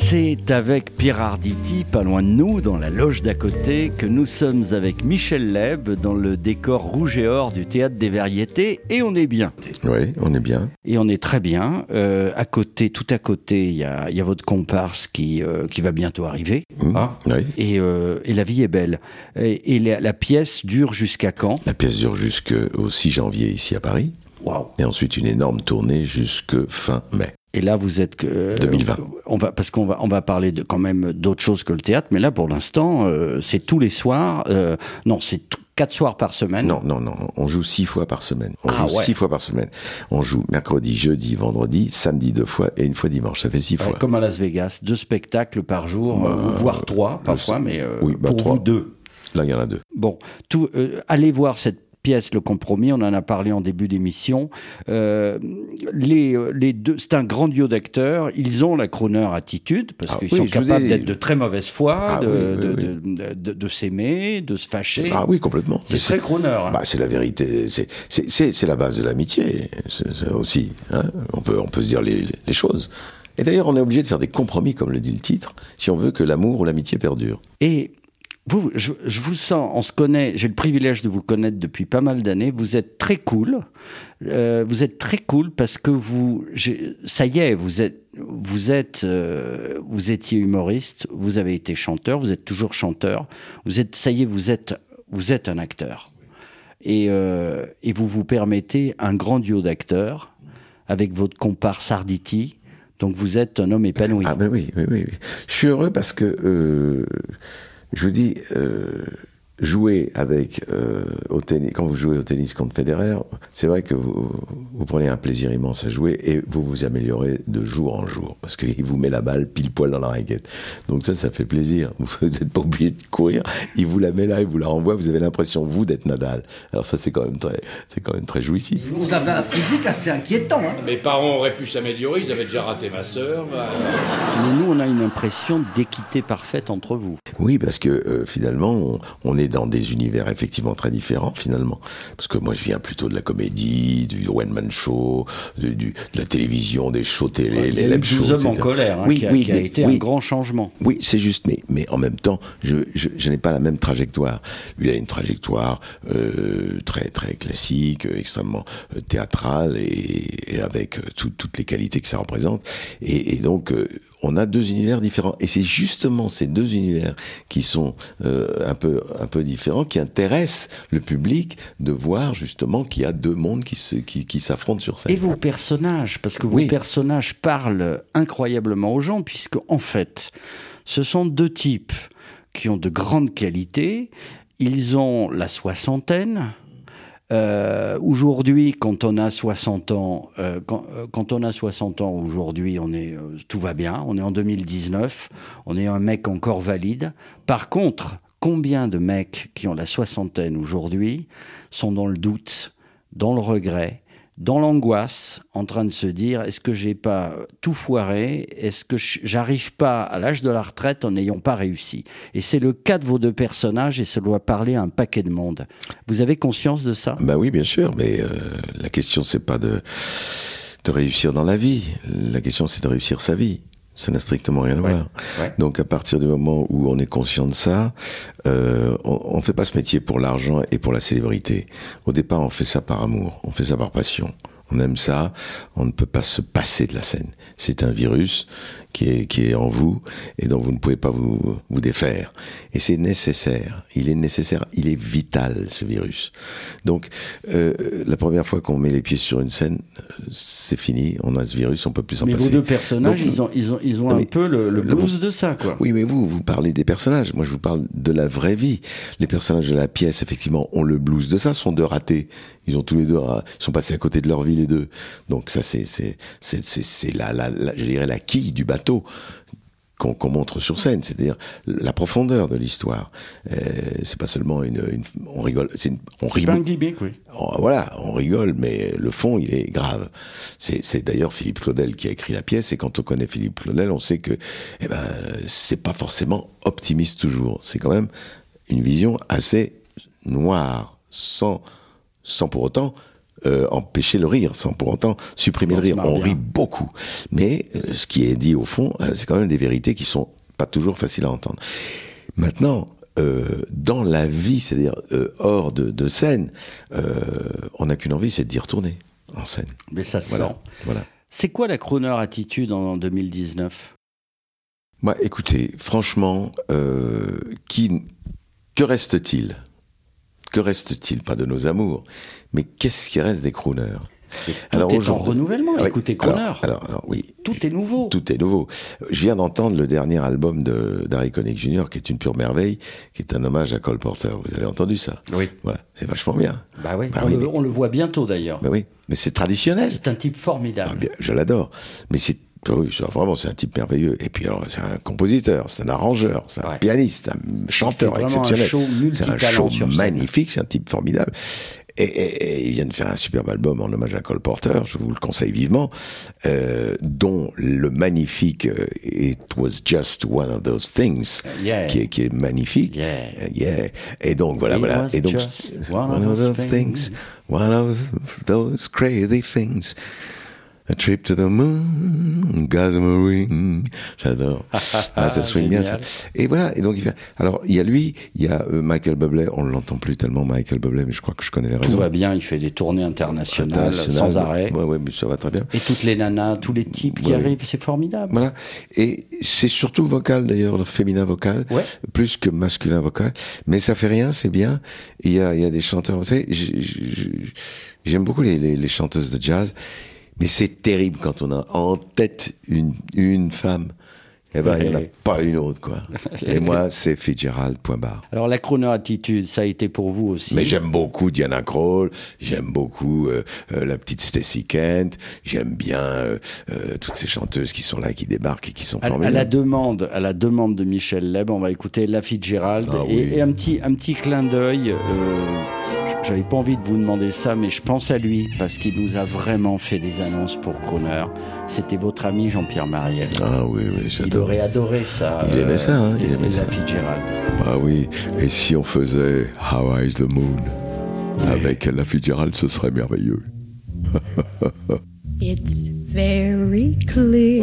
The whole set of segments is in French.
C'est avec Pierre Arditi, pas loin de nous, dans la loge d'à côté, que nous sommes avec Michel Leb dans le décor rouge et or du théâtre des variétés et on est bien. Oui, on est bien. Et on est très bien. Euh, à côté, tout à côté, il y a, y a votre comparse qui, euh, qui va bientôt arriver. Mmh. Ah. Oui. Et, euh, et la vie est belle. Et, et la, la pièce dure jusqu'à quand? La pièce dure jusqu'au 6 janvier ici à Paris. Waouh Et ensuite une énorme tournée jusque fin mai. Et là, vous êtes que 2020. On va parce qu'on va on va parler de quand même d'autres choses que le théâtre, mais là pour l'instant, euh, c'est tous les soirs. euh, non, c'est quatre soirs par semaine. Non, non, non. On joue six fois par semaine. On Ah joue ouais. six fois par semaine. On joue mercredi, jeudi, vendredi, samedi deux fois et une fois dimanche. Ça fait six Ouais, fois. comme à Las Vegas, deux spectacles par jour, Bah, euh, voire trois parfois, mais euh, oui, bah, pour trois. vous deux. Là, il y en a deux. Bon, tout, euh, allez voir cette pièce, Le Compromis, on en a parlé en début d'émission. Euh, les, les deux, c'est un grand duo d'acteurs, ils ont la crooner attitude, parce Ah qu'ils oui, sont capables ai- d'être de très mauvaise foi, Ah de, oui, oui, de, oui. de- de- de s'aimer, de se fâcher. Ah oui, complètement. c'est très crooner. hein. Bah, c'est la vérité. C'est- la base de l'amitié. Aussi. hein. On, peut, on peut se dire les, les choses. Et d'ailleurs, on est obligé de faire des compromis, comme le dit le titre, si on veut que l'amour ou l'amitié perdure. Et vous, je, je vous sens, on se connaît, j'ai le privilège de vous connaître depuis pas mal d'années. Vous êtes très cool. Euh, vous êtes très cool parce que vous, ça y est, vous êtes, vous êtes, euh, vous étiez humoriste, vous avez été chanteur, vous êtes toujours chanteur. Vous êtes, ça y est, vous êtes, vous êtes un acteur. Et, euh, et vous vous permettez un grand duo d'acteurs avec votre comparse Arditi. Donc vous êtes un homme épanoui. Ah ben oui, oui, oui. oui. Je suis heureux parce que, euh, je vous dis, euh, jouer avec euh, au tennis, quand vous jouez au tennis contre Federer, c'est vrai que vous, vous prenez un plaisir immense à jouer et vous vous améliorez de jour en jour parce qu'il vous met la balle pile poil dans la raquette. Donc ça, ça fait plaisir. Vous n'êtes pas obligé de courir, il vous la met là, il vous la renvoie, vous avez l'impression vous d'être Nadal. Alors ça, c'est quand même très, c'est quand même très jouissif. Vous avez un physique assez inquiétant. Hein. Mes parents auraient pu s'améliorer, ils avaient déjà raté ma sœur. bah. Mais nous, on a une impression d'équité parfaite entre vous. Oui, parce que euh, finalement, on, on est dans des univers effectivement très différents finalement. Parce que moi, je viens plutôt de la comédie, du one-man show, de, du- de la télévision, des shows télé, y les a eu live 12 shows, hommes en colère, hein, Oui, qui a, oui, qui a mais- été oui. un grand changement. Oui, c'est juste, mais, mais en même temps, je, je, je n'ai pas la même trajectoire. Lui a une trajectoire euh, très très classique, euh, extrêmement euh, théâtrale et, et avec tout- toutes les qualités que ça représente. Et, et donc, euh, on a deux univers différents. Et c'est justement ces deux univers qui sont euh, un peu un peu différents qui intéressent le public de voir justement qu'il y a deux mondes qui se qui, qui s'affrontent sur scène. Et vos personnages, parce que vos Oui. personnages parlent incroyablement aux gens, puisque en fait, ce sont deux types qui ont de grandes qualités. Ils ont la soixantaine. Euh, aujourd'hui, quand on a 60 ans, euh, quand, euh, quand on a 60 ans aujourd'hui, on est tout va bien. On est en 2019. On est un mec encore valide. Par contre, combien de mecs qui ont la soixantaine aujourd'hui sont dans le doute, dans le regret, dans l'angoisse, en train de se dire est-ce que j'ai pas tout foiré? Est-ce que j'arrive pas à l'âge de la retraite en n'ayant pas réussi? Et c'est le cas de vos deux personnages et ça doit parler à un paquet de monde. Vous avez conscience de ça? Bah oui, bien sûr, mais euh, la question c'est pas de réussir dans la vie. La question c'est de réussir sa vie. Ça n'a strictement rien à Ouais, voir. ouais. Donc à partir du moment où on est conscient de ça, euh, on, on fait pas ce métier pour l'argent et pour la célébrité. Au départ, on fait ça par amour, on fait ça par passion. On aime ça, on ne peut pas se passer de la scène. C'est un virus qui est, qui est en vous et dont vous ne pouvez pas vous, vous défaire. Et c'est nécessaire. Il est nécessaire, il est vital, ce virus. Donc, euh, la première fois qu'on met les pieds sur une scène, c'est fini, on a ce virus, on peut plus s'en Mais passer. vos deux personnages, Donc, ils ont, ils ont, ils ont un mais- peu le, le le- blues de ça, quoi. oui, mais vous, vous parlez des personnages. Moi, je vous parle de la vraie vie. Les personnages de la pièce, effectivement, ont le blues de ça, sont deux ratés. Ils ont tous les deux, ra- ils sont passés à côté de leur vie, les deux. Donc ça, c'est, c'est, c'est, la, la, la- je dirais la quille du bateau. qu'on montre sur scène, c'est-à-dire la profondeur de l'histoire. Euh, c'est pas seulement une, une- on rigole, c'est on beaucoup. gimmick, oui. Oh, voilà, on rigole, mais le fond, il est grave. C'est, c'est d'ailleurs Philippe Claudel qui a écrit la pièce, et quand on connaît Philippe Claudel, on sait que, eh ben, c'est pas forcément optimiste toujours. C'est quand même une vision assez noire, sans, sans pour autant euh, empêcher le rire, sans pour autant supprimer le rire. On bien. rit beaucoup, mais euh, ce qui est dit au fond, euh, c'est quand même des vérités qui sont pas toujours faciles à entendre. Maintenant, dans la vie, c'est-à-dire hors de, de scène, on n'a qu'une envie, c'est d'y retourner en scène. Mais ça se Voilà. sent. Voilà. C'est quoi la crooner attitude en 2019 Moi, écoutez, franchement, qui, que reste-t-il? Que reste-t-il Pas de nos amours, mais qu'est-ce qui reste des crooners? Tout est en renouvellement. Ah Écoutez, alors- crooner. Alors, alors, oui, Tout est nouveau. Tout est nouveau. Je viens d'entendre le dernier album de d'Harry Connick Jr., qui est une pure merveille, qui est un hommage à Cole Porter. Vous avez entendu ça? Oui. Voilà, c'est vachement bien. Bah oui. Bah on, oui, le, mais- on le voit bientôt d'ailleurs. Mais oui, mais c'est traditionnel. C'est un type Ah, formidable. bien, je l'adore. Mais c'est ah oui, vraiment c'est un type merveilleux. Et puis alors c'est un compositeur, c'est un arrangeur, c'est un Ouais. pianiste, un chanteur exceptionnel. C'est un show magnifique, c'est un type formidable. Et, et- et il vient de faire un superbe album en hommage à Cole Porter, je vous le conseille vivement, euh, dont le magnifique euh, It Was Just One of Those Things, Yeah. qui, est, qui est magnifique. Yeah. Euh, yeah. Et donc voilà, It voilà. was Et donc just one of those things. one of those crazy things. A trip to the moon, Gossamer ring. J'adore. ah, ça swing bien, ça. Et voilà. Et donc, il fait, alors, il y a lui, il y a euh, Michael Bublé. On ne l'entend plus tellement, Michael Bublé, mais je crois que je connais les Tout raisons. va bien. Il fait des tournées internationales International. sans arrêt. Ouais, ouais, mais ça va très bien. Et toutes les nanas, tous les types qui Ouais. arrivent, c'est formidable. Voilà. Et c'est surtout vocal d'ailleurs, le féminin vocal, Ouais. plus que masculin vocal. Mais ça fait rien, c'est bien. Il y a, il y a des chanteurs, vous savez, j'aime beaucoup les, les, les chanteuses de jazz, mais c'est terrible quand on a en tête une, une femme. Eh ben, il n'y en a pas une autre, quoi. Et moi, c'est Fitzgerald, point barre. Alors la crooner attitude, ça a été pour vous aussi? Mais j'aime beaucoup Diana Krall, j'aime beaucoup euh, euh, la petite Stacy Kent, j'aime bien euh, toutes ces chanteuses qui sont là, qui débarquent et qui sont À, à formidables. la demande, à la demande de Michel Leb, on va écouter La Fitzgerald Ah et, oui. et un petit, un petit clin d'œil. Euh, J'avais pas envie de vous demander ça, mais je pense à lui parce qu'il nous a vraiment fait des annonces pour Crooner. C'était votre ami Jean-Pierre Mariel. Ah oui, oui, Il j'adore. aurait adoré ça. Il aimait ça, hein, il et- aimait ça. La Fitzgerald. Ah oui, et si on faisait How is the Moon avec la Fitzgerald, ce serait merveilleux. It's very clear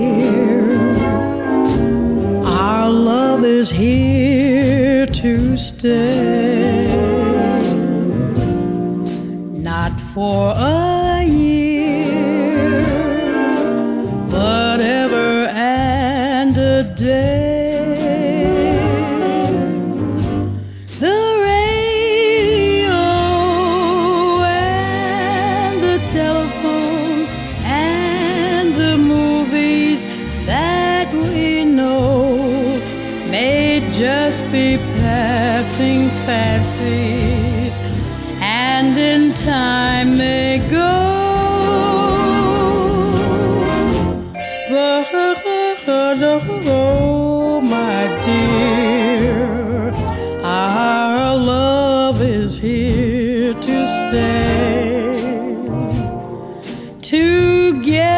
our love is here to stay. For a year, but ever and a day. The radio and the telephone and the movies that we know may just be passing fancies and in time may go. Oh, my dear, our love is here to stay. Together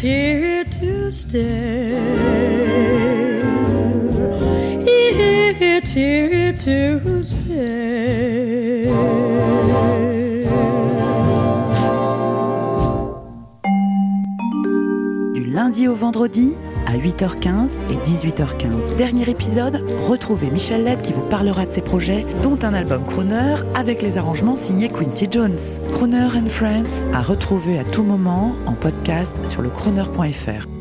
It's here to stay. It's here to stay. Du lundi au vendredi à 8h15 et 18h15. Dernier épisode, retrouvez Michel Leb qui vous parlera de ses projets, dont un album Crooner avec les arrangements signés Quincy Jones. Crooner and Friends à retrouver à tout moment en podcast sur le crooner.fr.